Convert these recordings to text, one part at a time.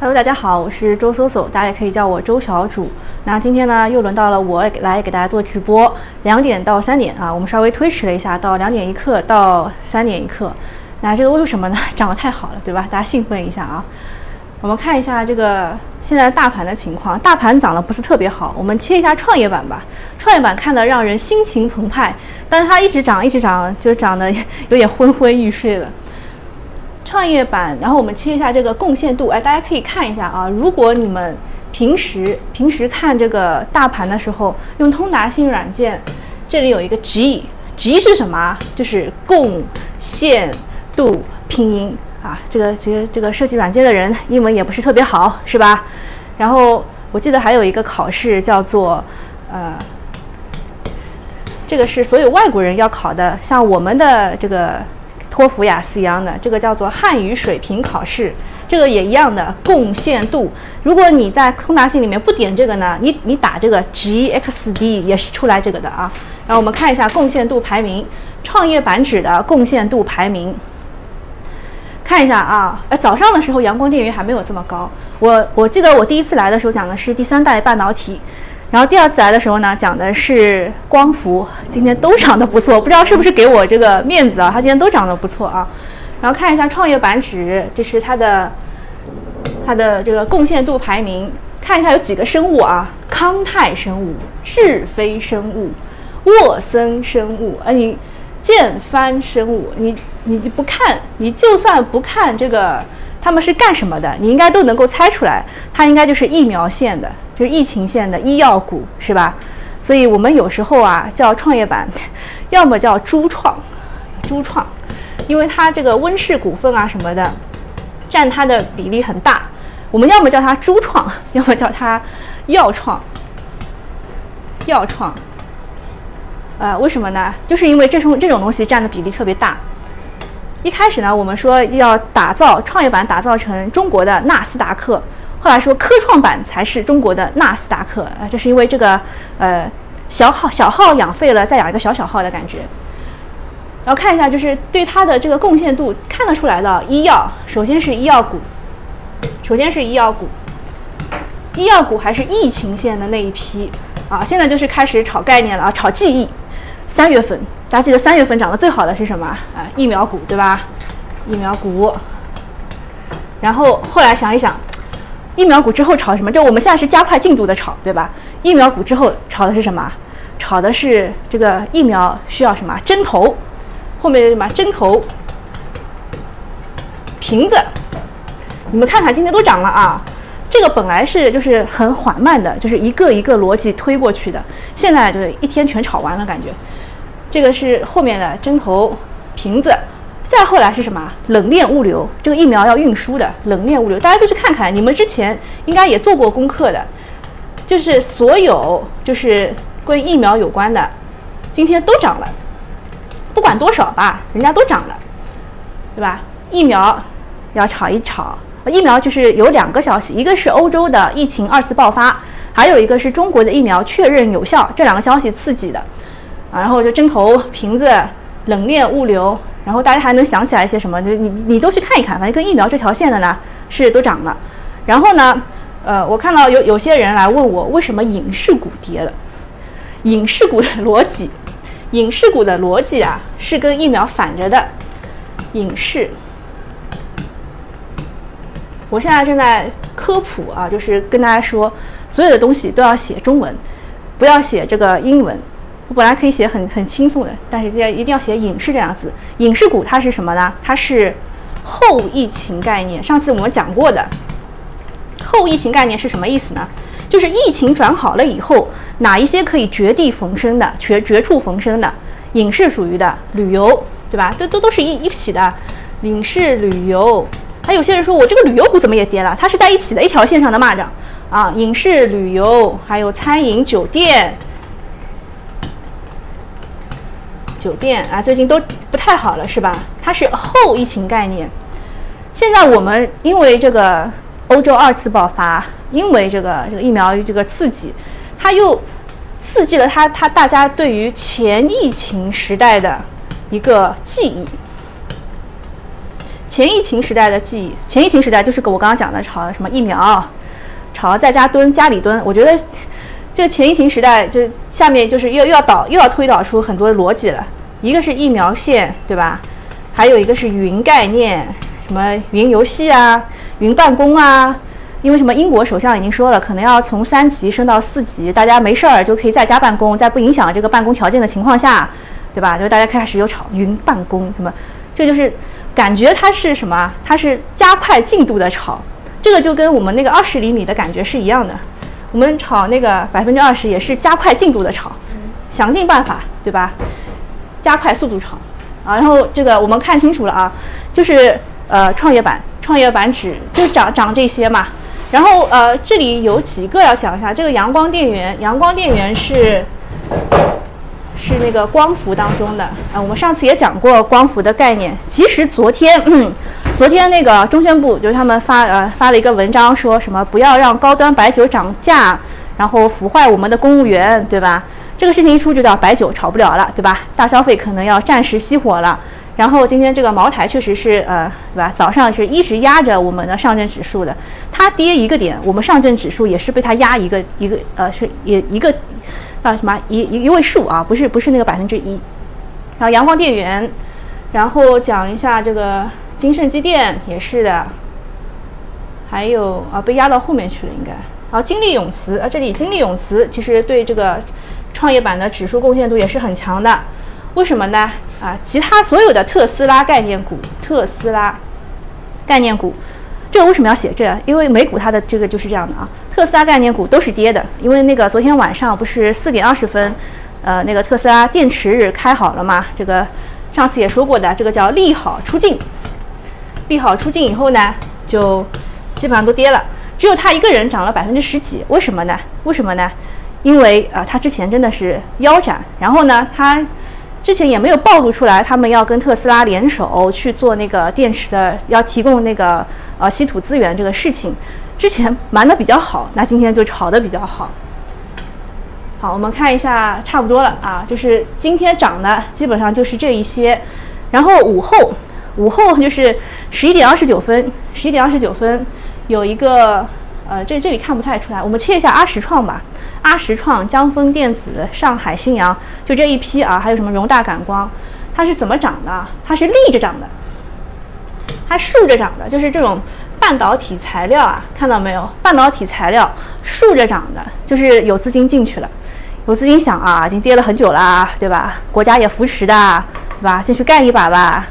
Hello，大家好，我是周搜搜，大家也可以叫我周小主。那今天呢，又轮到了我来给大家做直播，两点到三点啊，我们稍微推迟了一下，到两点一刻到三点一刻。那这个为什么呢？涨得太好了，对吧？大家兴奋一下啊！我们看一下这个现在大盘的情况，大盘涨得不是特别好。我们切一下创业板吧，创业板看得让人心情澎湃，但是它一直涨，一直涨，就涨得 有点昏昏欲睡了。创业板，然后我们切一下这个贡献度，哎，大家可以看一下啊。如果你们平时平时看这个大盘的时候，用通达信软件，这里有一个 G，G 是什么？就是贡献度拼音啊。这个其实这个设计软件的人英文也不是特别好，是吧？然后我记得还有一个考试叫做呃，这个是所有外国人要考的，像我们的这个。托福、雅思一样的，这个叫做汉语水平考试，这个也一样的贡献度。如果你在通达信里面不点这个呢，你你打这个 G X D 也是出来这个的啊。然后我们看一下贡献度排名，创业板指的贡献度排名，看一下啊。哎，早上的时候阳光电源还没有这么高。我我记得我第一次来的时候讲的是第三代半导体。然后第二次来的时候呢，讲的是光伏，今天都涨得不错，不知道是不是给我这个面子啊？它今天都涨得不错啊。然后看一下创业板指，这是它的它的这个贡献度排名，看一下有几个生物啊？康泰生物、智飞生物、沃森生物，呃，你建帆生物，你你不看，你就算不看这个他们是干什么的，你应该都能够猜出来，它应该就是疫苗线的。就是疫情线的医药股是吧？所以我们有时候啊叫创业板，要么叫猪创，猪创，因为它这个温氏股份啊什么的，占它的比例很大。我们要么叫它猪创，要么叫它药创，药创。呃，为什么呢？就是因为这种这种东西占的比例特别大。一开始呢，我们说要打造创业板，打造成中国的纳斯达克。后来说科创板才是中国的纳斯达克啊，这是因为这个呃小号小号养废了，再养一个小小号的感觉。然后看一下，就是对它的这个贡献度看得出来的，医药首先是医药股，首先是医药股，医药股还是疫情线的那一批啊，现在就是开始炒概念了啊，炒记忆。三月份大家记得三月份涨得最好的是什么啊？疫苗股对吧？疫苗股。然后后来想一想。疫苗股之后炒什么？就我们现在是加快进度的炒，对吧？疫苗股之后炒的是什么？炒的是这个疫苗需要什么针头？后面什么针头？瓶子？你们看看今天都涨了啊！这个本来是就是很缓慢的，就是一个一个逻辑推过去的，现在就是一天全炒完了感觉。这个是后面的针头瓶子。再后来是什么？冷链物流，这个疫苗要运输的冷链物流，大家都去看看。你们之前应该也做过功课的，就是所有就是跟疫苗有关的，今天都涨了，不管多少吧，人家都涨了，对吧？疫苗要炒一炒，疫苗就是有两个消息，一个是欧洲的疫情二次爆发，还有一个是中国的疫苗确认有效，这两个消息刺激的，啊，然后就针头瓶子冷链物流。然后大家还能想起来一些什么？就你你都去看一看，反正跟疫苗这条线的呢是都涨了。然后呢，呃，我看到有有些人来问我为什么影视股跌了。影视股的逻辑，影视股的逻辑啊是跟疫苗反着的。影视，我现在正在科普啊，就是跟大家说，所有的东西都要写中文，不要写这个英文。我本来可以写很很轻松的，但是现在一定要写影视这两个字。影视股它是什么呢？它是后疫情概念。上次我们讲过的后疫情概念是什么意思呢？就是疫情转好了以后，哪一些可以绝地逢生的、绝绝处逢生的？影视属于的，旅游对吧？都都都是一一起的。影视旅游，还有些人说我这个旅游股怎么也跌了？它是在一起的一条线上的蚂蚱啊。影视旅游，还有餐饮酒店。酒店啊，最近都不太好了，是吧？它是后疫情概念。现在我们因为这个欧洲二次爆发，因为这个这个疫苗这个刺激，它又刺激了它它大家对于前疫情时代的一个记忆。前疫情时代的记忆，前疫情时代就是我刚刚讲的炒什么疫苗，炒在家蹲家里蹲。我觉得这个前疫情时代，就下面就是又又要导又要推导出很多逻辑了。一个是疫苗线，对吧？还有一个是云概念，什么云游戏啊，云办公啊。因为什么？英国首相已经说了，可能要从三级升到四级，大家没事儿就可以在家办公，在不影响这个办公条件的情况下，对吧？就是大家开始有炒云办公什么，这就是感觉它是什么？它是加快进度的炒，这个就跟我们那个二十厘米的感觉是一样的。我们炒那个百分之二十也是加快进度的炒，想尽办法，对吧？加快速度炒啊！然后这个我们看清楚了啊，就是呃创业板，创业板指就涨涨这些嘛。然后呃，这里有几个要讲一下。这个阳光电源，阳光电源是是那个光伏当中的啊。我们上次也讲过光伏的概念。其实昨天，昨天那个中宣部就是他们发呃发了一个文章，说什么不要让高端白酒涨价，然后腐坏我们的公务员，对吧？这个事情一出，就叫白酒炒不了了，对吧？大消费可能要暂时熄火了。然后今天这个茅台确实是呃，对吧？早上是一直压着我们的上证指数的，它跌一个点，我们上证指数也是被它压一个一个呃，是也一个啊什么一一一位数啊，不是不是那个百分之一。然后阳光电源，然后讲一下这个金盛机电也是的，还有啊被压到后面去了应该。然后金利永磁啊，这里金利永磁其实对这个创业板的指数贡献度也是很强的。为什么呢？啊，其他所有的特斯拉概念股，特斯拉概念股，这个为什么要写这？因为美股它的这个就是这样的啊，特斯拉概念股都是跌的。因为那个昨天晚上不是四点二十分，呃，那个特斯拉电池日开好了嘛？这个上次也说过的，这个叫利好出尽，利好出尽以后呢，就基本上都跌了，只有他一个人涨了百分之十几。为什么呢？为什么呢？因为啊，他之前真的是腰斩，然后呢，他。之前也没有暴露出来，他们要跟特斯拉联手去做那个电池的，要提供那个呃稀土资源这个事情。之前瞒的比较好，那今天就炒的比较好。好，我们看一下，差不多了啊，就是今天涨的基本上就是这一些。然后午后，午后就是十一点二十九分，十一点二十九分有一个呃，这这里看不太出来，我们切一下阿实创吧。阿实创、江丰电子、上海新阳，就这一批啊，还有什么荣大感光，它是怎么涨的？它是立着涨的，它竖着涨的，就是这种半导体材料啊，看到没有？半导体材料竖着涨的，就是有资金进去了，有资金想啊，已经跌了很久了，对吧？国家也扶持的，对吧？进去干一把吧。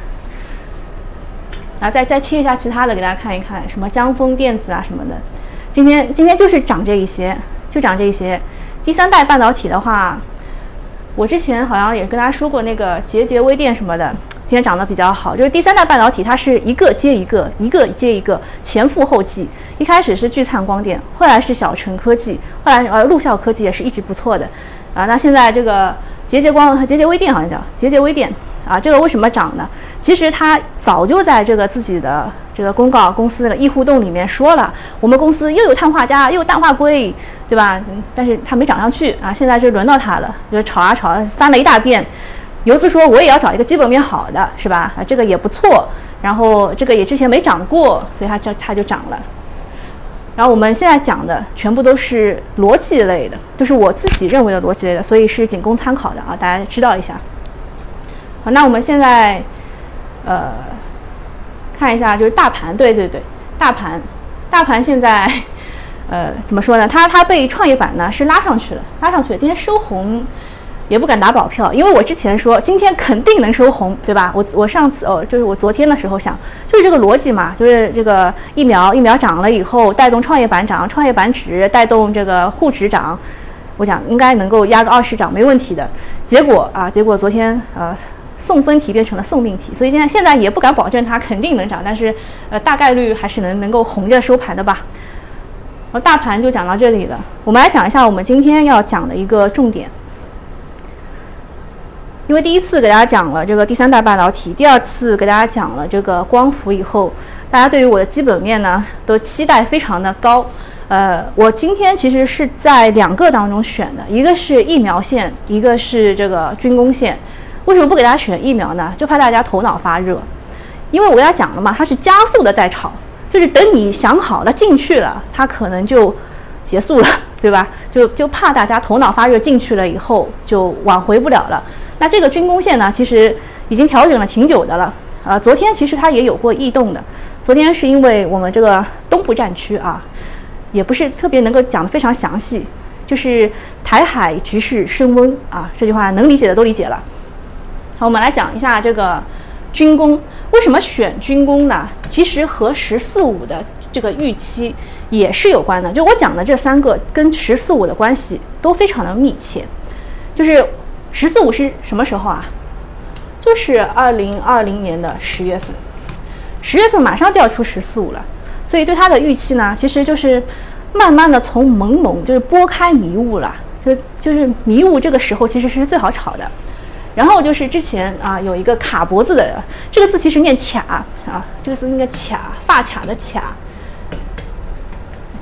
然后再再切一下其他的，给大家看一看，什么江丰电子啊什么的，今天今天就是涨这一些。就涨这一些，第三代半导体的话，我之前好像也跟大家说过那个节节微电什么的，今天涨得比较好。就是第三代半导体，它是一个接一个，一个接一个，前赴后继。一开始是聚灿光电，后来是小城科技，后来呃陆校科技也是一直不错的啊。那现在这个节节光和捷捷微电好像叫节节微电。啊，这个为什么涨呢？其实他早就在这个自己的这个公告公司的易互动里面说了，我们公司又有碳化镓，又有氮化硅，对吧？但是它没涨上去啊，现在就轮到它了，就炒啊炒，翻了一大遍。游资说我也要找一个基本面好的，是吧？啊，这个也不错。然后这个也之前没涨过，所以它就它就涨了。然后我们现在讲的全部都是逻辑类的，就是我自己认为的逻辑类的，所以是仅供参考的啊，大家知道一下。好，那我们现在，呃，看一下，就是大盘，对对对，大盘，大盘现在，呃，怎么说呢？它它被创业板呢是拉上去了，拉上去了。今天收红，也不敢打保票，因为我之前说今天肯定能收红，对吧？我我上次哦，就是我昨天的时候想，就是这个逻辑嘛，就是这个疫苗疫苗涨了以后带动创业板涨，创业板指带动这个沪指涨，我想应该能够压个二十涨没问题的。结果啊，结果昨天呃。送分题变成了送命题，所以现在现在也不敢保证它肯定能涨，但是呃大概率还是能能够红着收盘的吧。好，大盘就讲到这里了，我们来讲一下我们今天要讲的一个重点。因为第一次给大家讲了这个第三代半导体，第二次给大家讲了这个光伏以后，大家对于我的基本面呢都期待非常的高。呃，我今天其实是在两个当中选的，一个是疫苗线，一个是这个军工线。为什么不给大家选疫苗呢？就怕大家头脑发热。因为我跟大家讲了嘛，它是加速的在炒，就是等你想好了进去了，它可能就结束了，对吧？就就怕大家头脑发热进去了以后就挽回不了了。那这个军工线呢，其实已经调整了挺久的了。呃，昨天其实它也有过异动的。昨天是因为我们这个东部战区啊，也不是特别能够讲得非常详细，就是台海局势升温啊，这句话能理解的都理解了。我们来讲一下这个军工为什么选军工呢？其实和“十四五”的这个预期也是有关的。就我讲的这三个跟“十四五”的关系都非常的密切。就是“十四五”是什么时候啊？就是二零二零年的十月份，十月份马上就要出“十四五”了，所以对它的预期呢，其实就是慢慢的从朦胧，就是拨开迷雾了。就就是迷雾这个时候其实是最好炒的。然后就是之前啊有一个卡脖子的这个字，其实念卡啊，这个字那个卡发卡的卡。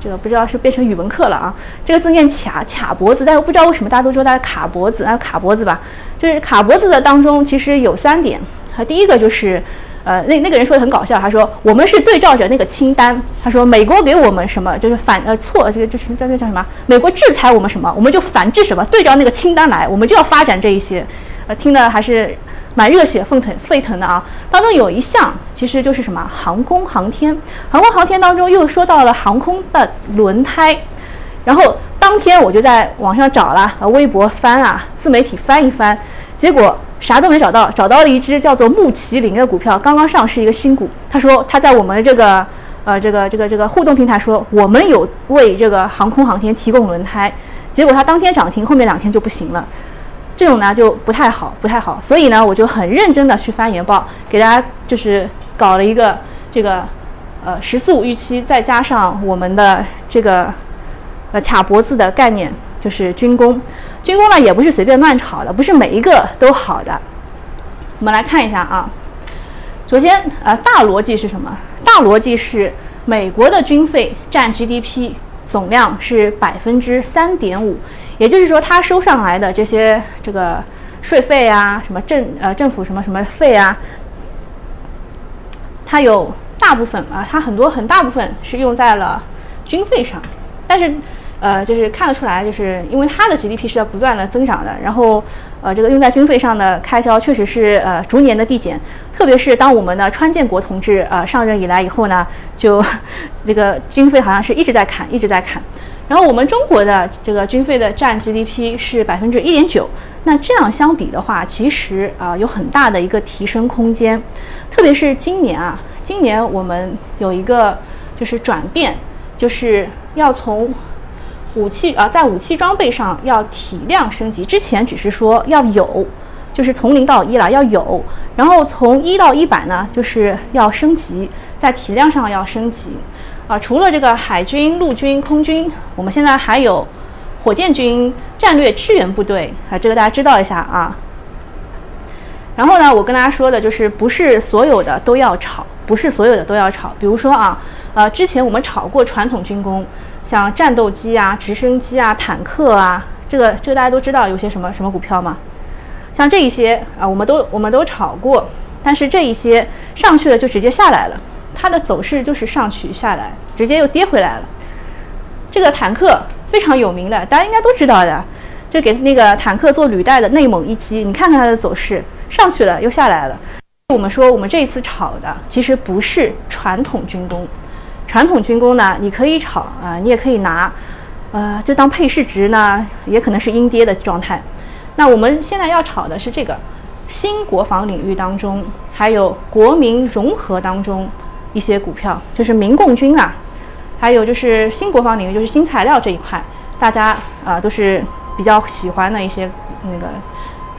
这个不知道是变成语文课了啊，这个字念卡卡脖子，但是不知道为什么大家都说它是卡脖子啊卡脖子吧，就是卡脖子的当中其实有三点啊，第一个就是。呃，那那个人说的很搞笑，他说我们是对照着那个清单，他说美国给我们什么就是反呃错，这个就是叫叫叫什么？美国制裁我们什么，我们就反制什么，对照那个清单来，我们就要发展这一些。听的还是蛮热血沸腾沸腾的啊。当中有一项其实就是什么航空航天，航空航天当中又说到了航空的轮胎，然后当天我就在网上找了，呃，微博翻啊，自媒体翻一翻，结果。啥都没找到，找到了一只叫做木麒麟的股票，刚刚上市一个新股。他说他在我们这个呃这个这个这个互动平台说我们有为这个航空航天提供轮胎，结果它当天涨停，后面两天就不行了。这种呢就不太好，不太好。所以呢我就很认真的去翻研报，给大家就是搞了一个这个呃十四五预期，再加上我们的这个呃卡脖子的概念。就是军工，军工呢也不是随便乱炒的，不是每一个都好的。我们来看一下啊，首先呃大逻辑是什么？大逻辑是美国的军费占 GDP 总量是百分之三点五，也就是说他收上来的这些这个税费啊，什么政呃政府什么什么费啊，它有大部分啊，它很多很大部分是用在了军费上，但是。呃，就是看得出来，就是因为它的 GDP 是在不断的增长的，然后，呃，这个用在军费上的开销确实是呃逐年的递减，特别是当我们的川建国同志呃上任以来以后呢，就这个军费好像是一直在砍，一直在砍，然后我们中国的这个军费的占 GDP 是百分之一点九，那这样相比的话，其实啊有很大的一个提升空间，特别是今年啊，今年我们有一个就是转变，就是要从武器啊，在武器装备上要体量升级。之前只是说要有，就是从零到一了要有，然后从一到一百呢，就是要升级，在体量上要升级。啊，除了这个海军、陆军、空军，我们现在还有火箭军战略支援部队啊，这个大家知道一下啊。然后呢，我跟大家说的就是，不是所有的都要炒，不是所有的都要炒。比如说啊，呃，之前我们炒过传统军工。像战斗机啊、直升机啊、坦克啊，这个这个大家都知道有些什么什么股票吗？像这一些啊，我们都我们都炒过，但是这一些上去了就直接下来了，它的走势就是上去下来，直接又跌回来了。这个坦克非常有名的，大家应该都知道的，就给那个坦克做履带的内蒙一击，你看看它的走势，上去了又下来了。我们说我们这一次炒的其实不是传统军工。传统军工呢，你可以炒啊，你也可以拿，呃，就当配市值呢，也可能是阴跌的状态。那我们现在要炒的是这个新国防领域当中，还有国民融合当中一些股票，就是民共军啊，还有就是新国防领域，就是新材料这一块，大家啊都是比较喜欢的一些那个，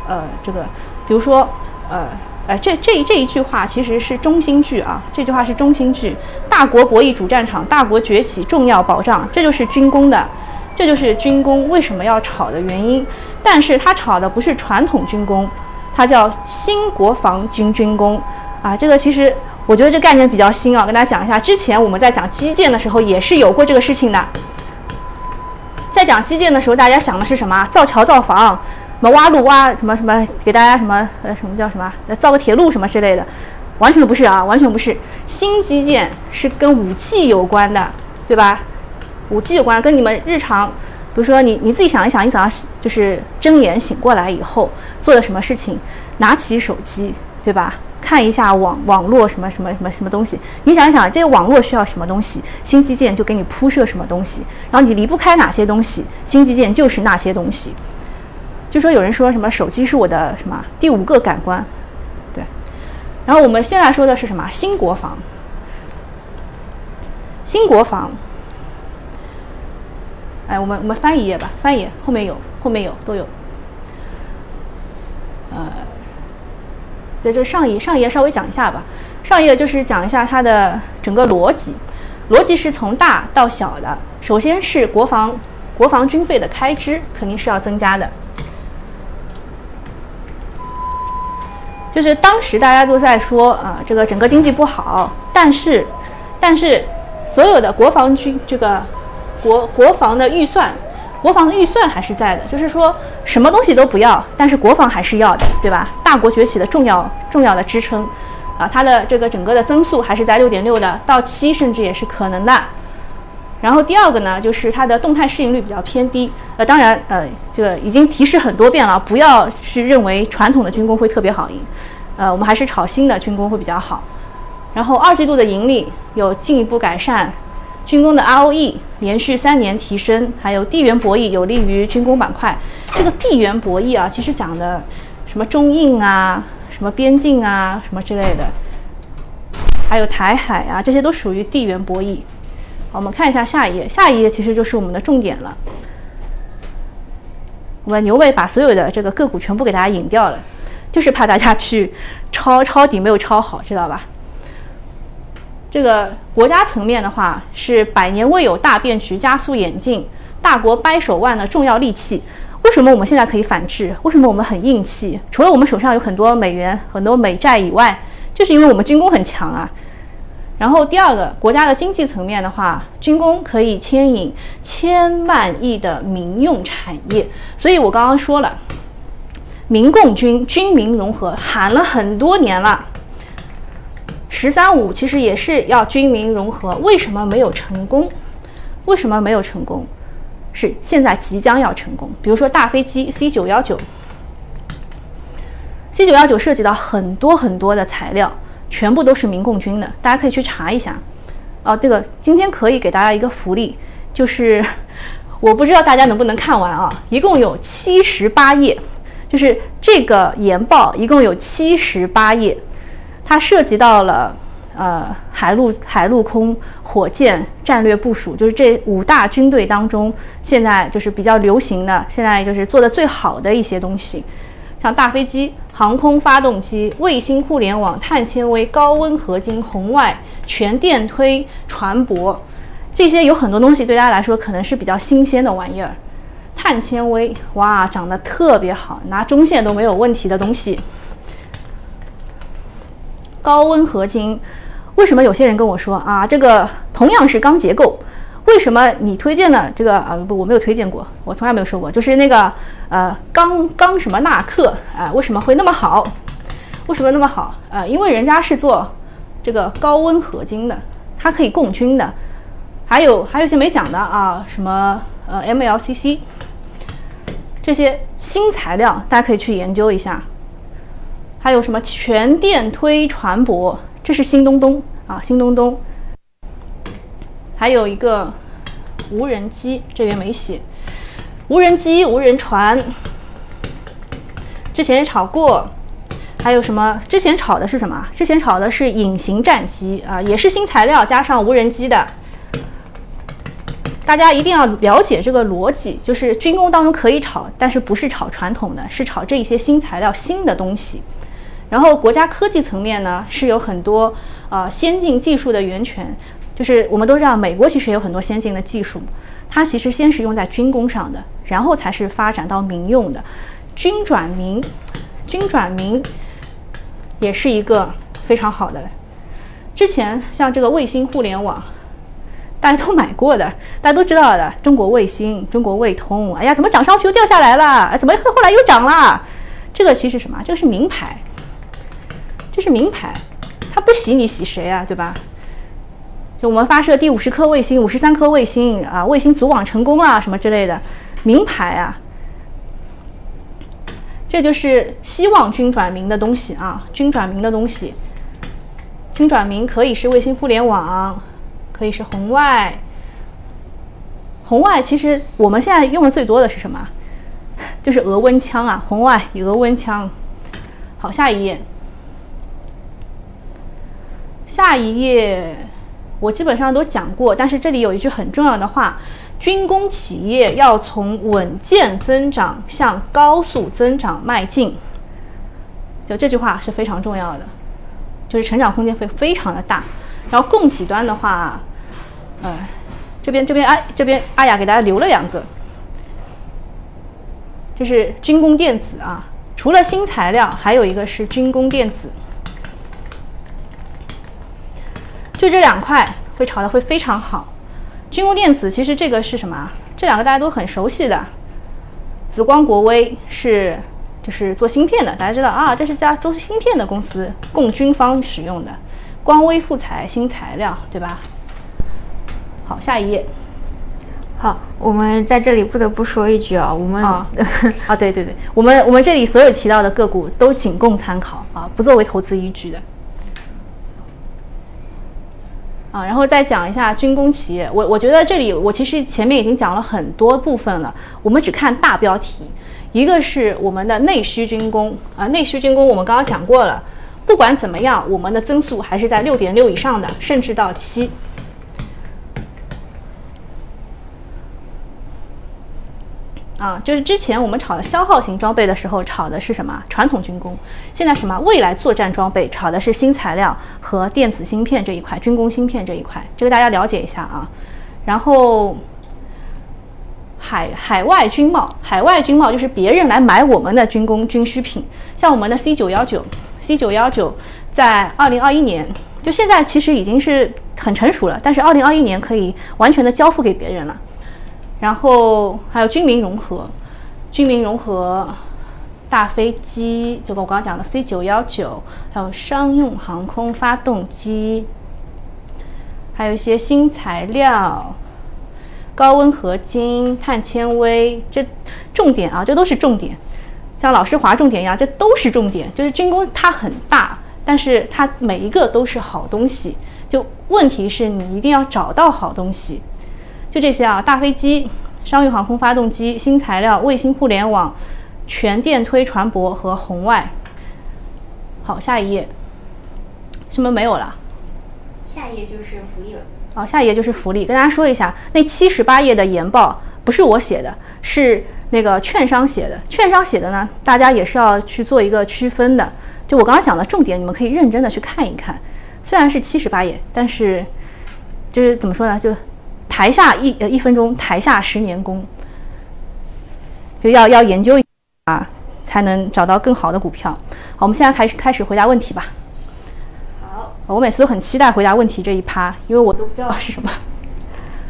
呃，这个，比如说，呃。呃，这这这一句话其实是中心句啊，这句话是中心句。大国博弈主战场，大国崛起重要保障，这就是军工的，这就是军工为什么要炒的原因。但是它炒的不是传统军工，它叫新国防军军工啊。这个其实我觉得这概念比较新啊，跟大家讲一下。之前我们在讲基建的时候也是有过这个事情的。在讲基建的时候，大家想的是什么？造桥造房。什么挖路挖什么什么，给大家什么呃什么叫什么，造个铁路什么之类的，完全不是啊，完全不是。新基建是跟武器有关的，对吧？武器有关，跟你们日常，比如说你你自己想一想，你早上就是睁眼醒过来以后做了什么事情，拿起手机，对吧？看一下网网络什么什么什么什么东西，你想想，这个网络需要什么东西，新基建就给你铺设什么东西，然后你离不开哪些东西，新基建就是那些东西。就说有人说什么手机是我的什么第五个感官，对。然后我们现在说的是什么新国防？新国防。哎，我们我们翻一页吧，翻一页，后面有，后面有，都有。呃，在这上一上一页稍微讲一下吧。上一页就是讲一下它的整个逻辑，逻辑是从大到小的。首先是国防国防军费的开支肯定是要增加的。就是当时大家都在说啊，这个整个经济不好，但是，但是所有的国防军这个国国防的预算，国防的预算还是在的。就是说什么东西都不要，但是国防还是要的，对吧？大国崛起的重要重要的支撑，啊，它的这个整个的增速还是在六点六的，到七甚至也是可能的。然后第二个呢，就是它的动态适应率比较偏低。呃，当然，呃，这个已经提示很多遍了，不要去认为传统的军工会特别好赢。呃，我们还是炒新的军工会比较好。然后二季度的盈利有进一步改善，军工的 ROE 连续三年提升，还有地缘博弈有利于军工板块。这个地缘博弈啊，其实讲的什么中印啊，什么边境啊，什么之类的，还有台海啊，这些都属于地缘博弈。我们看一下下一页，下一页其实就是我们的重点了。我们牛尾把所有的这个个股全部给大家引掉了，就是怕大家去抄抄底没有抄好，知道吧？这个国家层面的话，是百年未有大变局加速演进，大国掰手腕的重要利器。为什么我们现在可以反制？为什么我们很硬气？除了我们手上有很多美元、很多美债以外，就是因为我们军工很强啊。然后第二个国家的经济层面的话，军工可以牵引千万亿的民用产业，所以我刚刚说了，民共军军民融合喊了很多年了，十三五其实也是要军民融合，为什么没有成功？为什么没有成功？是现在即将要成功。比如说大飞机 C 九幺九，C 九幺九涉及到很多很多的材料。全部都是民共军的，大家可以去查一下。哦，这个今天可以给大家一个福利，就是 我不知道大家能不能看完啊，一共有七十八页，就是这个研报一共有七十八页，它涉及到了呃海陆海陆空火箭战略部署，就是这五大军队当中现在就是比较流行的，现在就是做的最好的一些东西，像大飞机。航空发动机、卫星互联网、碳纤维、高温合金、红外、全电推、船舶，这些有很多东西对大家来说可能是比较新鲜的玩意儿。碳纤维，哇，长得特别好，拿中线都没有问题的东西。高温合金，为什么有些人跟我说啊，这个同样是钢结构？为什么你推荐的这个啊不我没有推荐过，我从来没有说过，就是那个呃钢钢什么纳克啊为什么会那么好？为什么那么好？呃，因为人家是做这个高温合金的，它可以共军的。还有还有些没讲的啊，什么呃 MLCC 这些新材料，大家可以去研究一下。还有什么全电推船舶，这是新东东啊，新东东。还有一个无人机，这边没写。无人机、无人船，之前也炒过。还有什么？之前炒的是什么？之前炒的是隐形战机啊，也是新材料加上无人机的。大家一定要了解这个逻辑，就是军工当中可以炒，但是不是炒传统的，是炒这一些新材料、新的东西。然后国家科技层面呢，是有很多呃先进技术的源泉。就是我们都知道，美国其实也有很多先进的技术，它其实先是用在军工上的，然后才是发展到民用的。军转民，军转民也是一个非常好的。之前像这个卫星互联网，大家都买过的，大家都知道的，中国卫星、中国卫通，哎呀，怎么涨上去又掉下来了？怎么后来又涨了？这个其实什么？这个是名牌，这是名牌。不洗你洗谁啊？对吧？就我们发射第五十颗卫星、五十三颗卫星啊，卫星组网成功了什么之类的，名牌啊。这就是希望军转民的东西啊，军转民的东西。军转民可以是卫星互联网，可以是红外。红外其实我们现在用的最多的是什么？就是额温枪啊，红外额温枪。好，下一页。下一页我基本上都讲过，但是这里有一句很重要的话。军工企业要从稳健增长向高速增长迈进，就这句话是非常重要的，就是成长空间会非常的大。然后供给端的话，呃，这边这边哎，这边阿雅给大家留了两个，这是军工电子啊，除了新材料，还有一个是军工电子，就这两块会炒的会非常好。军工电子其实这个是什么？这两个大家都很熟悉的，紫光国威是就是做芯片的，大家知道啊，这是家做芯片的公司，供军方使用的。光威复材新材料，对吧？好，下一页。好，我们在这里不得不说一句啊，我们啊啊，对对对，我们我们这里所有提到的个股都仅供参考啊，不作为投资依据的。啊，然后再讲一下军工企业。我我觉得这里我其实前面已经讲了很多部分了，我们只看大标题。一个是我们的内需军工啊，内需军工我们刚刚讲过了。不管怎么样，我们的增速还是在六点六以上的，甚至到七。啊，就是之前我们炒的消耗型装备的时候，炒的是什么？传统军工。现在什么？未来作战装备，炒的是新材料和电子芯片这一块，军工芯片这一块，这个大家了解一下啊。然后，海海外军贸，海外军贸就是别人来买我们的军工军需品，像我们的 C 九幺九，C 九幺九在二零二一年，就现在其实已经是很成熟了，但是二零二一年可以完全的交付给别人了。然后还有军民融合，军民融合大飞机，就跟我刚刚讲的 C 九幺九，还有商用航空发动机，还有一些新材料，高温合金、碳纤维，这重点啊，这都是重点，像老师划重点一样，这都是重点。就是军工它很大，但是它每一个都是好东西，就问题是你一定要找到好东西。就这些啊，大飞机、商用航空发动机、新材料、卫星互联网、全电推船舶和红外。好，下一页，什么没有了？下一页就是福利了。哦，下一页就是福利。跟大家说一下，那七十八页的研报不是我写的，是那个券商写的。券商写的呢，大家也是要去做一个区分的。就我刚刚讲的重点，你们可以认真的去看一看。虽然是七十八页，但是就是怎么说呢？就台下一呃一分钟，台下十年功，就要要研究啊，才能找到更好的股票。好，我们现在开始开始回答问题吧。好，我每次都很期待回答问题这一趴，因为我都不知道是什么。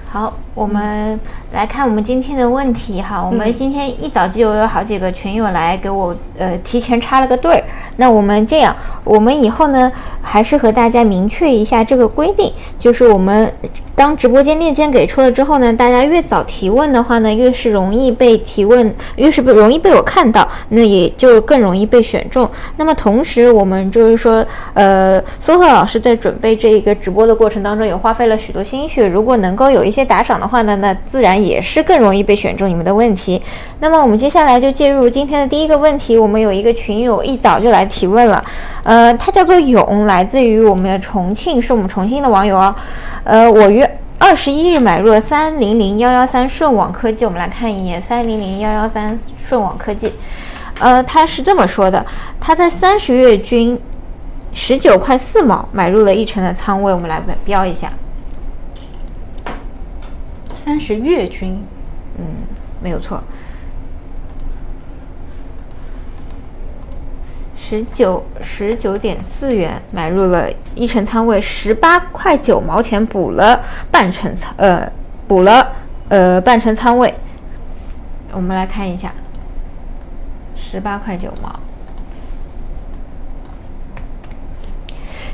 好，我们来看我们今天的问题哈。我们今天一早就有好几个群友来给我呃提前插了个队儿。那我们这样，我们以后呢还是和大家明确一下这个规定，就是我们当直播间链接给出了之后呢，大家越早提问的话呢，越是容易被提问，越是不容易被我看到，那也就更容易被选中。那么同时，我们就是说，呃，苏赫老师在准备这一个直播的过程当中，也花费了许多心血。如果能够有一些打赏的话呢，那自然也是更容易被选中你们的问题。那么我们接下来就进入今天的第一个问题，我们有一个群友一早就来。提问了，呃，他叫做勇，来自于我们的重庆，是我们重庆的网友哦。呃，我于二十一日买入了三零零幺幺三顺网科技，我们来看一眼三零零幺幺三顺网科技。呃，他是这么说的，他在三十月均十九块四毛买入了一成的仓位，我们来标一下。三十月均，嗯，没有错。十九十九点四元买入了一成仓位，十八块九毛钱补了半成仓，呃，补了呃半成仓位。我们来看一下，十八块九毛。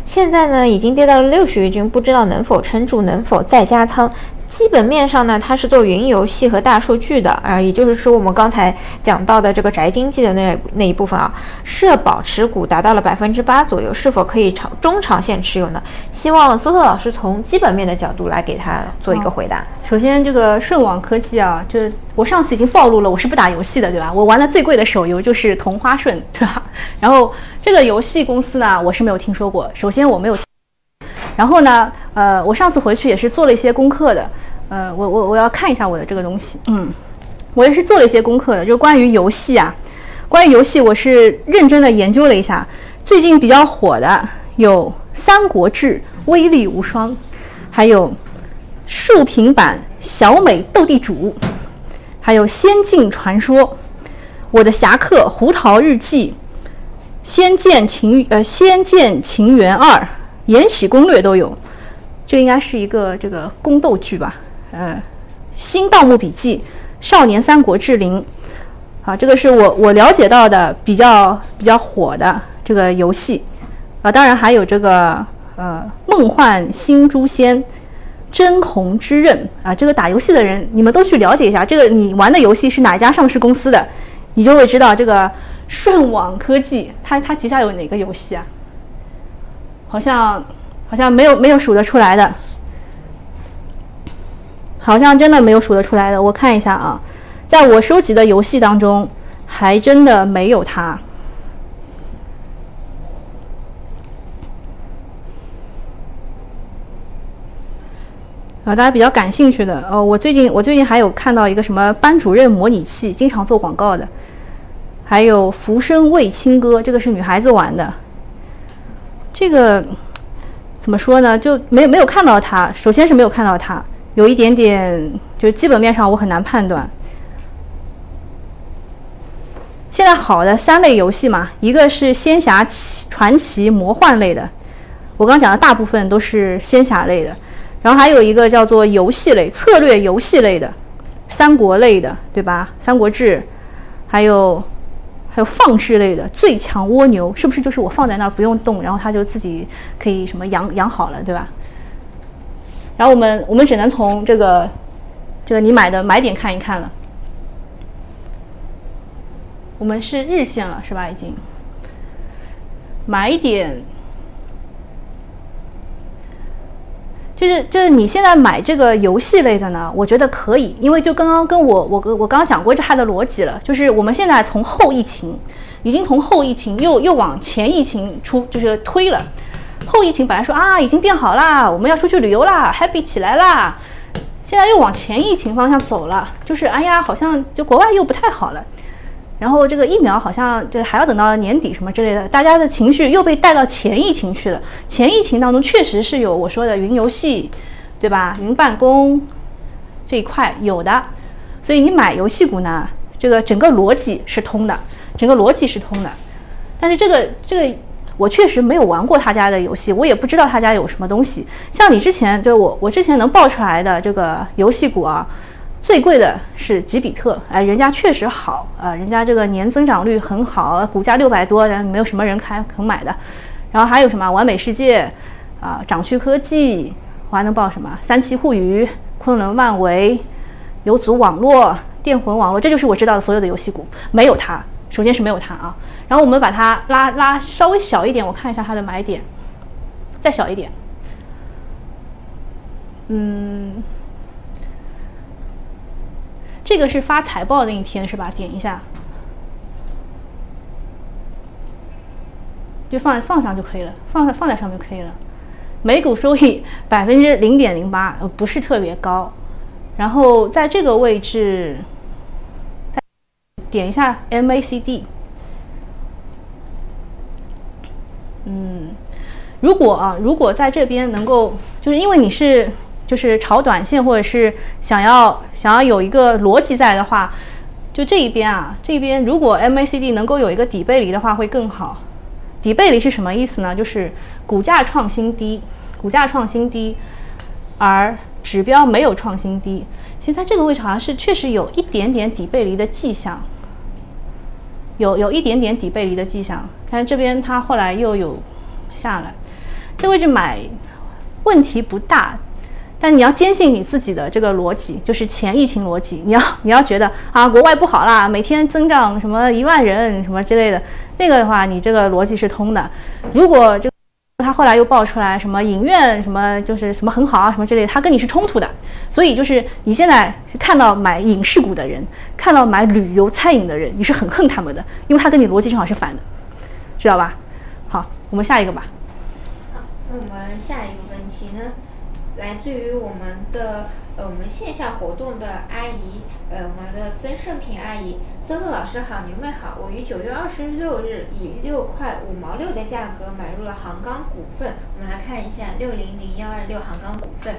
现在呢已经跌到了六十余均，不知道能否撑住，能否再加仓？基本面上呢，它是做云游戏和大数据的，啊，也就是说我们刚才讲到的这个宅经济的那那一部分啊，社保持股达到了百分之八左右，是否可以长中长线持有呢？希望苏特老师从基本面的角度来给他做一个回答。首先，这个顺网科技啊，就是我上次已经暴露了，我是不打游戏的，对吧？我玩的最贵的手游就是同花顺，对吧？然后这个游戏公司呢，我是没有听说过。首先我没有。然后呢，呃，我上次回去也是做了一些功课的，呃，我我我要看一下我的这个东西，嗯，我也是做了一些功课的，就关于游戏啊，关于游戏我是认真的研究了一下，最近比较火的有《三国志》威力无双，还有竖屏版小美斗地主，还有《仙境传说》，我的侠客胡桃日记，《仙剑情》呃《仙剑情缘二》。《延禧攻略》都有，这应该是一个这个宫斗剧吧？嗯，《新盗墓笔记》《少年三国志零》，啊，这个是我我了解到的比较比较火的这个游戏，啊，当然还有这个呃《梦幻新诛仙》《真红之刃》啊，这个打游戏的人你们都去了解一下，这个你玩的游戏是哪家上市公司的，你就会知道这个顺网科技它它旗下有哪个游戏啊？好像好像没有没有数得出来的，好像真的没有数得出来的。我看一下啊，在我收集的游戏当中，还真的没有它。啊，大家比较感兴趣的哦，我最近我最近还有看到一个什么班主任模拟器，经常做广告的，还有《浮生为卿歌》，这个是女孩子玩的。这个怎么说呢？就没有没有看到它。首先是没有看到它，有一点点，就是基本面上我很难判断。现在好的三类游戏嘛，一个是仙侠奇传奇魔幻类的，我刚讲的大部分都是仙侠类的。然后还有一个叫做游戏类、策略游戏类的，三国类的，对吧？三国志，还有。还有放置类的最强蜗牛，是不是就是我放在那儿不用动，然后它就自己可以什么养养好了，对吧？然后我们我们只能从这个这个你买的买点看一看了。我们是日线了，是吧？已经买点。就是就是你现在买这个游戏类的呢，我觉得可以，因为就刚刚跟我我我刚刚讲过这它的逻辑了，就是我们现在从后疫情，已经从后疫情又又往前疫情出就是推了，后疫情本来说啊已经变好啦，我们要出去旅游啦，happy 起来啦，现在又往前疫情方向走了，就是哎呀好像就国外又不太好了。然后这个疫苗好像就还要等到年底什么之类的，大家的情绪又被带到前疫情去了。前疫情当中确实是有我说的云游戏，对吧？云办公这一块有的，所以你买游戏股呢，这个整个逻辑是通的，整个逻辑是通的。但是这个这个我确实没有玩过他家的游戏，我也不知道他家有什么东西。像你之前就我我之前能爆出来的这个游戏股啊。最贵的是吉比特，哎，人家确实好啊，人家这个年增长率很好，股价六百多，然后没有什么人开肯买的。然后还有什么完美世界啊，掌趣科技，我还能报什么三七互娱、昆仑万维、有组网络、电魂网络，这就是我知道的所有的游戏股，没有它，首先是没有它啊。然后我们把它拉拉稍微小一点，我看一下它的买点，再小一点，嗯。这个是发财报的那一天是吧？点一下，就放放上就可以了，放上放在上面就可以了。每股收益百分之零点零八，不是特别高。然后在这个位置，点一下 MACD。嗯，如果啊，如果在这边能够，就是因为你是。就是炒短线，或者是想要想要有一个逻辑在的话，就这一边啊，这边如果 MACD 能够有一个底背离的话，会更好。底背离是什么意思呢？就是股价创新低，股价创新低，而指标没有创新低。其实在这个位置好像是确实有一点点底背离的迹象，有有一点点底背离的迹象。看这边它后来又有下来。这位置买问题不大。但你要坚信你自己的这个逻辑，就是前疫情逻辑。你要你要觉得啊，国外不好啦，每天增长什么一万人什么之类的，那个的话，你这个逻辑是通的。如果就他后来又爆出来什么影院什么就是什么很好啊什么之类的，他跟你是冲突的。所以就是你现在看到买影视股的人，看到买旅游餐饮的人，你是很恨他们的，因为他跟你逻辑正好是反的，知道吧？好，我们下一个吧。好，那我们下一个问题呢？来自于我们的呃我们线下活动的阿姨，呃我们的曾胜平阿姨，森乐老师好，牛妹好，我于九月二十六日以六块五毛六的价格买入了杭钢股份，我们来看一下六零零幺二六杭钢股份，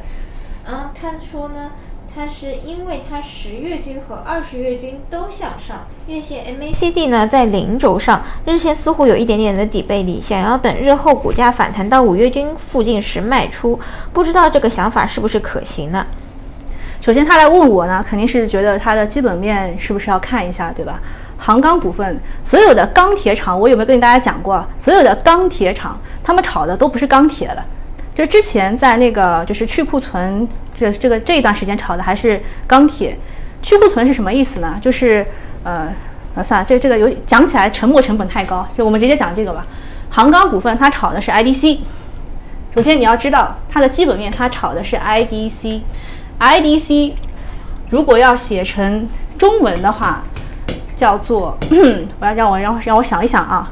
嗯，他说呢。它是因为它十月均和二十月均都向上，日线 MACD 呢在零轴上，日线似乎有一点点的底背离，想要等日后股价反弹到五月均附近时卖出，不知道这个想法是不是可行呢？首先他来问我呢，肯定是觉得它的基本面是不是要看一下，对吧？杭钢股份所有的钢铁厂，我有没有跟大家讲过？所有的钢铁厂，他们炒的都不是钢铁了。就之前在那个就是去库存，这这个这一段时间炒的还是钢铁。去库存是什么意思呢？就是呃呃，算了，这这个有讲起来沉没成本太高，就我们直接讲这个吧。杭钢股份它炒的是 IDC。首先你要知道它的基本面，它炒的是 IDC。IDC 如果要写成中文的话，叫做 我要让我让让我想一想啊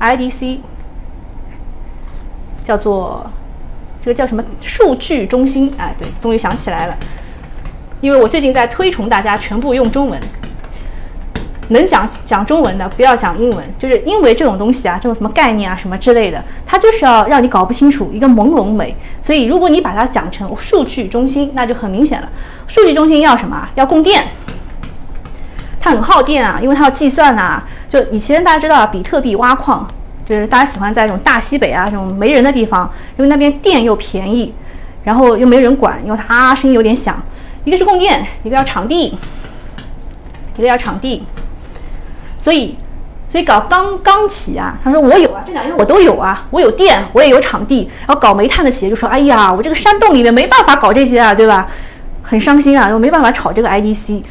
，IDC 叫做。这个叫什么数据中心？哎，对，终于想起来了。因为我最近在推崇大家全部用中文，能讲讲中文的不要讲英文，就是因为这种东西啊，这种什么概念啊，什么之类的，它就是要让你搞不清楚一个朦胧美。所以如果你把它讲成数据中心，那就很明显了。数据中心要什么？要供电，它很耗电啊，因为它要计算呐。就以前大家知道，比特币挖矿。就是大家喜欢在这种大西北啊这种没人的地方，因为那边电又便宜，然后又没人管，因为它声音有点响。一个是供电，一个要场地，一个要场地。所以，所以搞钢钢企啊，他说我有啊，这两样我都有啊，我有电，我也有场地。然后搞煤炭的企业就说，哎呀，我这个山洞里面没办法搞这些啊，对吧？很伤心啊，又没办法炒这个 IDC。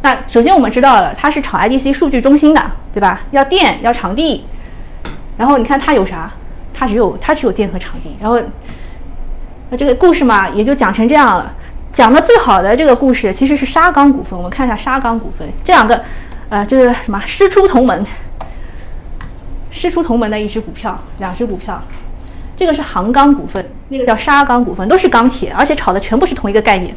那首先我们知道了，它是炒 IDC 数据中心的，对吧？要电，要场地。然后你看它有啥？它只有它只有电和场地。然后那这个故事嘛，也就讲成这样了。讲的最好的这个故事其实是沙钢股份。我们看一下沙钢股份这两个，呃，就是什么师出同门，师出同门的一只股票，两只股票。这个是杭钢股份，那个叫沙钢股份，都是钢铁，而且炒的全部是同一个概念。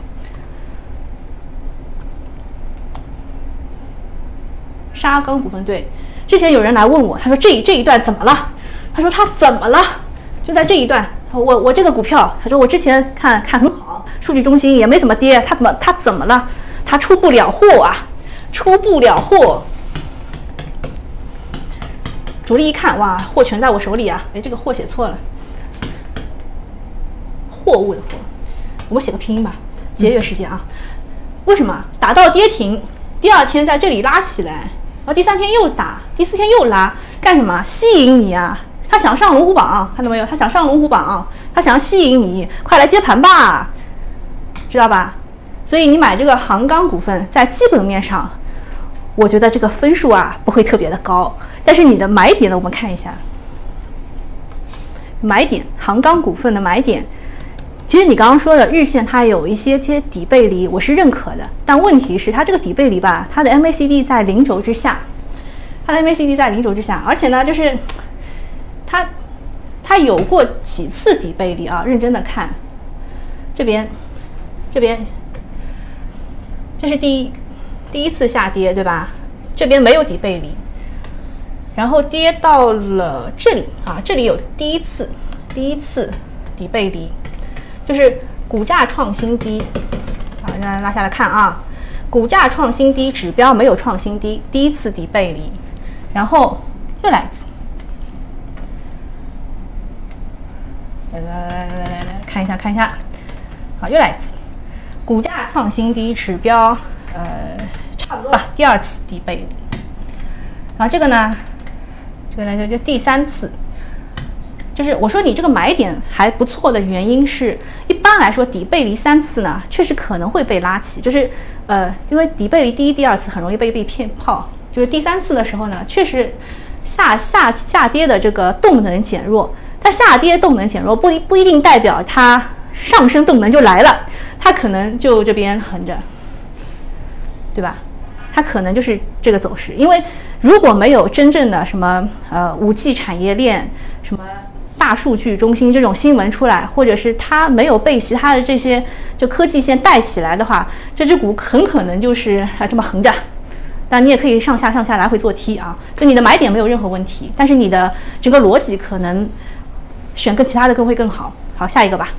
沙钢股份对。之前有人来问我，他说这这一段怎么了？他说他怎么了？就在这一段，我我这个股票，他说我之前看看很好，数据中心也没怎么跌，他怎么他怎么了？他出不了货啊，出不了货。主力一看，哇，货全在我手里啊！哎，这个货写错了，货物的货，我们写个拼音吧，节约时间啊。为什么打到跌停，第二天在这里拉起来？然后第三天又打，第四天又拉，干什么？吸引你啊！他想上龙虎榜，看到没有？他想上龙虎榜，他想吸引你，快来接盘吧，知道吧？所以你买这个杭钢股份，在基本面上，我觉得这个分数啊不会特别的高，但是你的买点呢，我们看一下，买点杭钢股份的买点。其实你刚刚说的日线它有一些些底背离，我是认可的。但问题是它这个底背离吧，它的 MACD 在零轴之下，它的 MACD 在零轴之下，而且呢，就是它它有过几次底背离啊。认真的看，这边这边这是第一第一次下跌对吧？这边没有底背离，然后跌到了这里啊，这里有第一次第一次底背离。就是股价创新低，好，现在拉下来看啊，股价创新低，指标没有创新低，第一次底背离，然后又来一次，来来来来来来看一下看一下，好，又来一次，股价创新低，指标呃差不多吧，第二次底背离，然后这个呢，这个呢就就第三次。就是我说你这个买点还不错的原因是，一般来说底背离三次呢，确实可能会被拉起，就是呃，因为底背离第一、第二次很容易被被骗炮，就是第三次的时候呢，确实下下下跌的这个动能减弱，它下跌动能减弱不一不一定代表它上升动能就来了，它可能就这边横着，对吧？它可能就是这个走势，因为如果没有真正的什么呃五 G 产业链。大数据中心这种新闻出来，或者是它没有被其他的这些就科技线带起来的话，这只股很可能就是啊这么横着。但你也可以上下上下来回做 T 啊，就你的买点没有任何问题，但是你的整个逻辑可能选个其他的更会更好。好，下一个吧。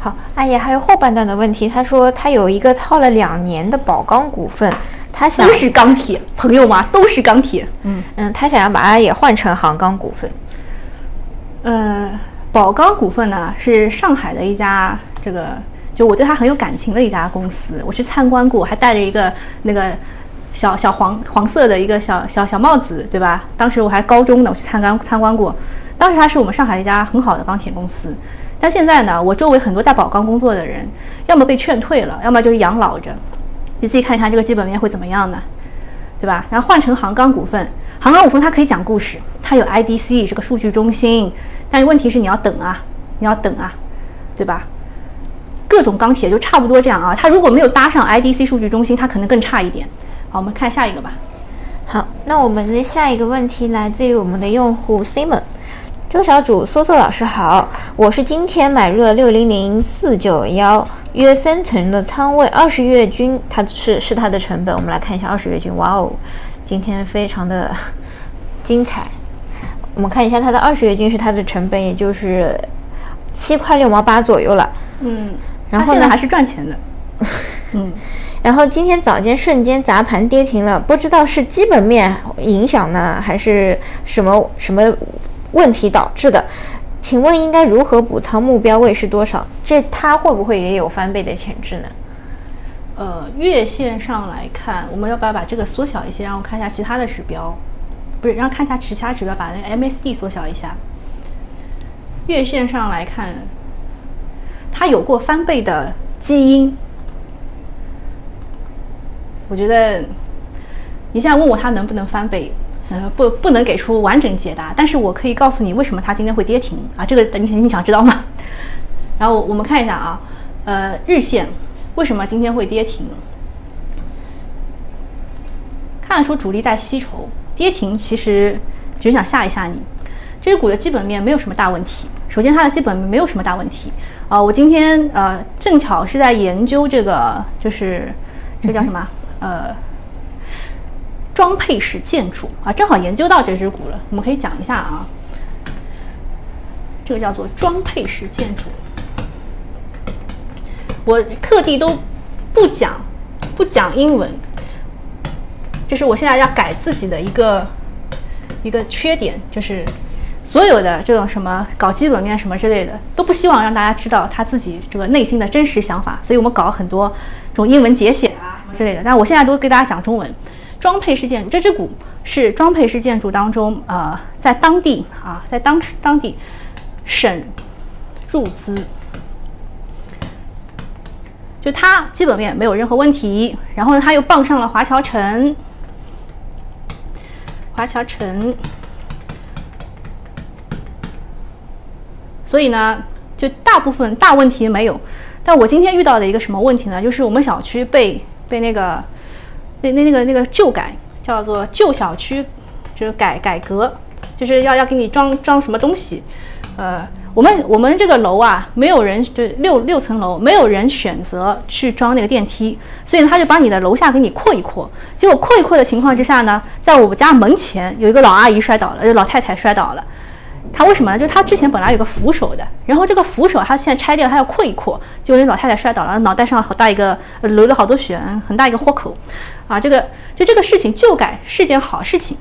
好，阿爷还有后半段的问题，他说他有一个套了两年的宝钢股份，他想都是钢铁朋友吗？都是钢铁。嗯嗯，他想要把阿爷换成杭钢股份。呃，宝钢股份呢是上海的一家这个，就我对它很有感情的一家公司。我去参观过，还戴着一个那个小小黄黄色的一个小小小帽子，对吧？当时我还高中呢，我去参观参观过。当时它是我们上海一家很好的钢铁公司。但现在呢，我周围很多在宝钢工作的人，要么被劝退了，要么就是养老着。你自己看一看这个基本面会怎么样呢？对吧？然后换成杭钢股份。杭钢股份它可以讲故事，它有 IDC 这个数据中心，但是问题是你要等啊，你要等啊，对吧？各种钢铁就差不多这样啊，它如果没有搭上 IDC 数据中心，它可能更差一点。好，我们看下一个吧。好，那我们的下一个问题来自于我们的用户 Simon，周小主，梭梭老师好，我是今天买入了六零零四九幺约三成的仓位，二十月均，它是是它的成本，我们来看一下二十月均，哇哦。今天非常的精彩，我们看一下它的二十月均是它的成本，也就是七块六毛八左右了。嗯，然后呢还是赚钱的。嗯，然后今天早间瞬间砸盘跌停了，不知道是基本面影响呢，还是什么什么问题导致的？请问应该如何补仓？目标位是多少？这它会不会也有翻倍的潜质呢？呃，月线上来看，我们要不要把这个缩小一些？让我看一下其他的指标，不是，然后看一下其他指标，把那个 MACD 缩小一下。月线上来看，它有过翻倍的基因。我觉得你现在问我它能不能翻倍，呃，不，不能给出完整解答，但是我可以告诉你为什么它今天会跌停啊？这个你你想知道吗？然后我们看一下啊，呃，日线。为什么今天会跌停？看得出主力在吸筹，跌停其实只是想吓一吓你。这只股的基本面没有什么大问题。首先，它的基本面没有什么大问题啊。我今天呃正巧是在研究这个，就是这个叫什么呃装配式建筑啊，正好研究到这只股了。我们可以讲一下啊，这个叫做装配式建筑。我特地都不讲，不讲英文，就是我现在要改自己的一个一个缺点，就是所有的这种什么搞基本面什么之类的，都不希望让大家知道他自己这个内心的真实想法，所以我们搞很多这种英文节写啊什么之类的。但我现在都给大家讲中文。装配式建筑，这只股是装配式建筑当中，呃，在当地啊，在当当地省入资。就它基本面没有任何问题，然后呢，它又傍上了华侨城，华侨城，所以呢，就大部分大问题没有。但我今天遇到的一个什么问题呢？就是我们小区被被那个那那那个那个旧改，叫做旧小区，就是改改革，就是要要给你装装什么东西，呃。我们我们这个楼啊，没有人就六六层楼，没有人选择去装那个电梯，所以他就把你的楼下给你扩一扩。结果扩一扩的情况之下呢，在我们家门前有一个老阿姨摔倒了，就老太太摔倒了。她为什么呢？就是她之前本来有个扶手的，然后这个扶手她现在拆掉，她要扩一扩，结果那老太太摔倒了，脑袋上好大一个流了好多血，很大一个豁口。啊，这个就这个事情就改是件好事情。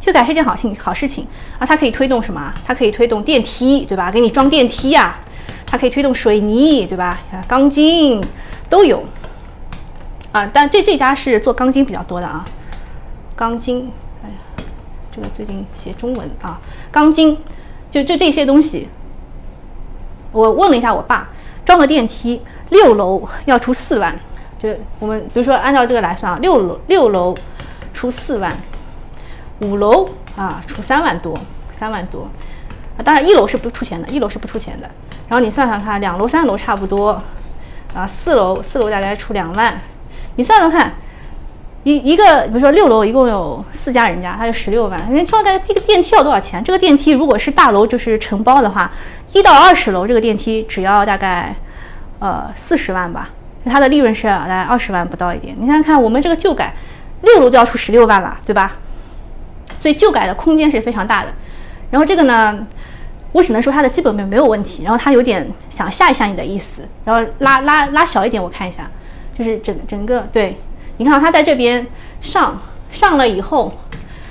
修改是件好事好事情啊，它可以推动什么？它可以推动电梯，对吧？给你装电梯呀，它可以推动水泥，对吧？钢筋都有啊，但这这家是做钢筋比较多的啊。钢筋，哎呀，这个最近写中文啊，钢筋，就就这些东西。我问了一下我爸，装个电梯六楼要出四万，就我们比如说按照这个来算啊，六楼六楼出四万，五楼啊出三万多，三万多。啊，当然一楼是不出钱的，一楼是不出钱的。然后你算算看，两楼三楼差不多，啊，四楼四楼大概出两万，你算算看。一一个，比如说六楼一共有四家人家，他就十六万。你说这个电梯要多少钱？这个电梯如果是大楼，就是承包的话，一到二十楼这个电梯只要大概呃四十万吧，它的利润是大概二十万不到一点。你想想看，我们这个旧改六楼都要出十六万了，对吧？所以旧改的空间是非常大的。然后这个呢，我只能说它的基本面没有问题。然后它有点想吓一吓你的意思，然后拉拉拉小一点，我看一下，就是整整个对。你看，它在这边上上了以后，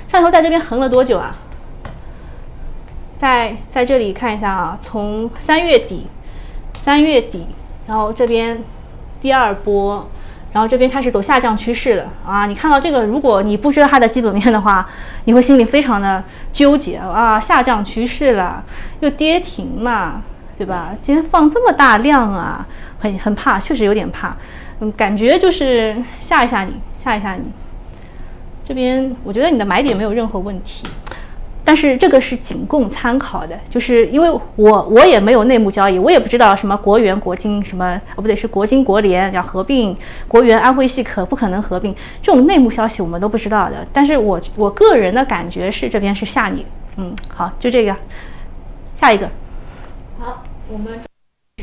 上头在这边横了多久啊？在在这里看一下啊，从三月底，三月底，然后这边第二波，然后这边开始走下降趋势了啊！你看到这个，如果你不知道它的基本面的话，你会心里非常的纠结啊！下降趋势了，又跌停了，对吧？今天放这么大量啊，很很怕，确实有点怕。嗯，感觉就是吓一吓你，吓一吓你。这边我觉得你的买点没有任何问题，但是这个是仅供参考的，就是因为我我也没有内幕交易，我也不知道什么国元国金什么哦不对是国金国联要合并，国元安徽系可不可能合并？这种内幕消息我们都不知道的。但是我我个人的感觉是这边是吓你，嗯，好，就这个，下一个。好，我们。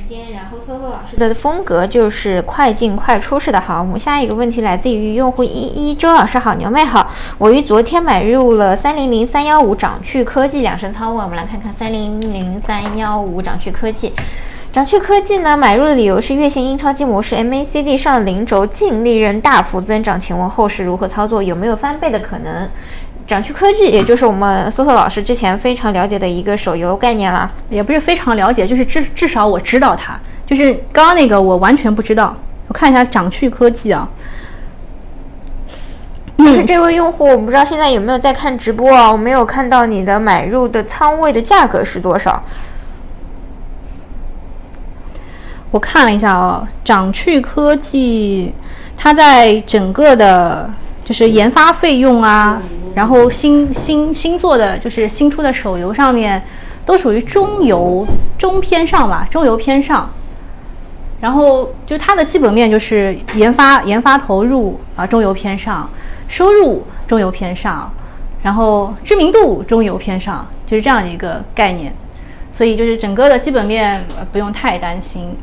间，然后 SOHO 老师的风格就是快进快出式的。好，我们下一个问题来自于用户一一周老师好，牛妹好，我于昨天买入了三零零三幺五掌趣科技两升仓位，我们来看看三零零三幺五掌趣科技。掌趣科技呢，买入的理由是月线阴超级模式，MACD 上零轴净利润大幅增长，请问后市如何操作？有没有翻倍的可能？掌趣科技，也就是我们搜索老师之前非常了解的一个手游概念了，也不是非常了解，就是至至少我知道它，就是刚刚那个我完全不知道。我看一下掌趣科技啊，就是这位用户，我不知道现在有没有在看直播啊？我没有看到你的买入的仓位的价格是多少。我看了一下啊，掌趣科技，它在整个的。就是研发费用啊，然后新新新做的就是新出的手游上面，都属于中游中偏上吧，中游偏上。然后就它的基本面就是研发研发投入啊，中游偏上，收入中游偏上，然后知名度中游偏上，就是这样的一个概念。所以就是整个的基本面不用太担心。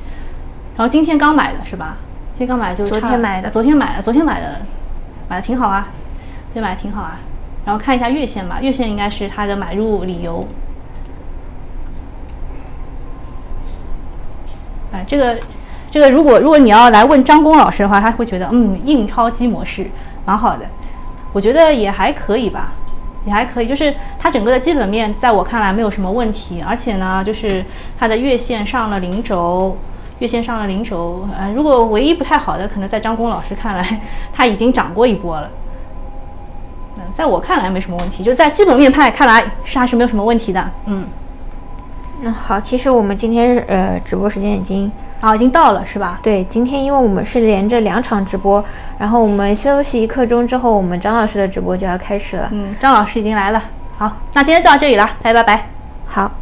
然后今天刚买的是吧？今天刚买就昨天买的，昨天买的，昨天买的。买的挺好啊，对，买的挺好啊。然后看一下月线吧，月线应该是它的买入理由。哎，这个，这个如果如果你要来问张工老师的话，他会觉得嗯，印钞机模式蛮好的。我觉得也还可以吧，也还可以。就是它整个的基本面在我看来没有什么问题，而且呢，就是它的月线上了零轴。月线上了零轴，呃，如果唯一不太好的，可能在张工老师看来，它已经涨过一波了。嗯，在我看来没什么问题，就在基本面派看来是还是没有什么问题的。嗯，那好，其实我们今天呃直播时间已经啊已经到了是吧？对，今天因为我们是连着两场直播，然后我们休息一刻钟之后，我们张老师的直播就要开始了。嗯，张老师已经来了。好，那今天就到这里了，大家拜拜。好。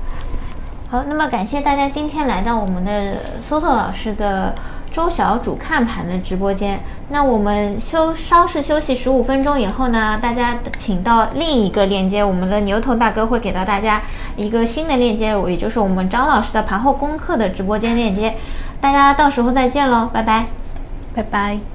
好，那么感谢大家今天来到我们的搜搜老师的周小主看盘的直播间。那我们休稍事休息十五分钟以后呢，大家请到另一个链接，我们的牛头大哥会给到大家一个新的链接，也就是我们张老师的盘后功课的直播间链接。大家到时候再见喽，拜拜，拜拜。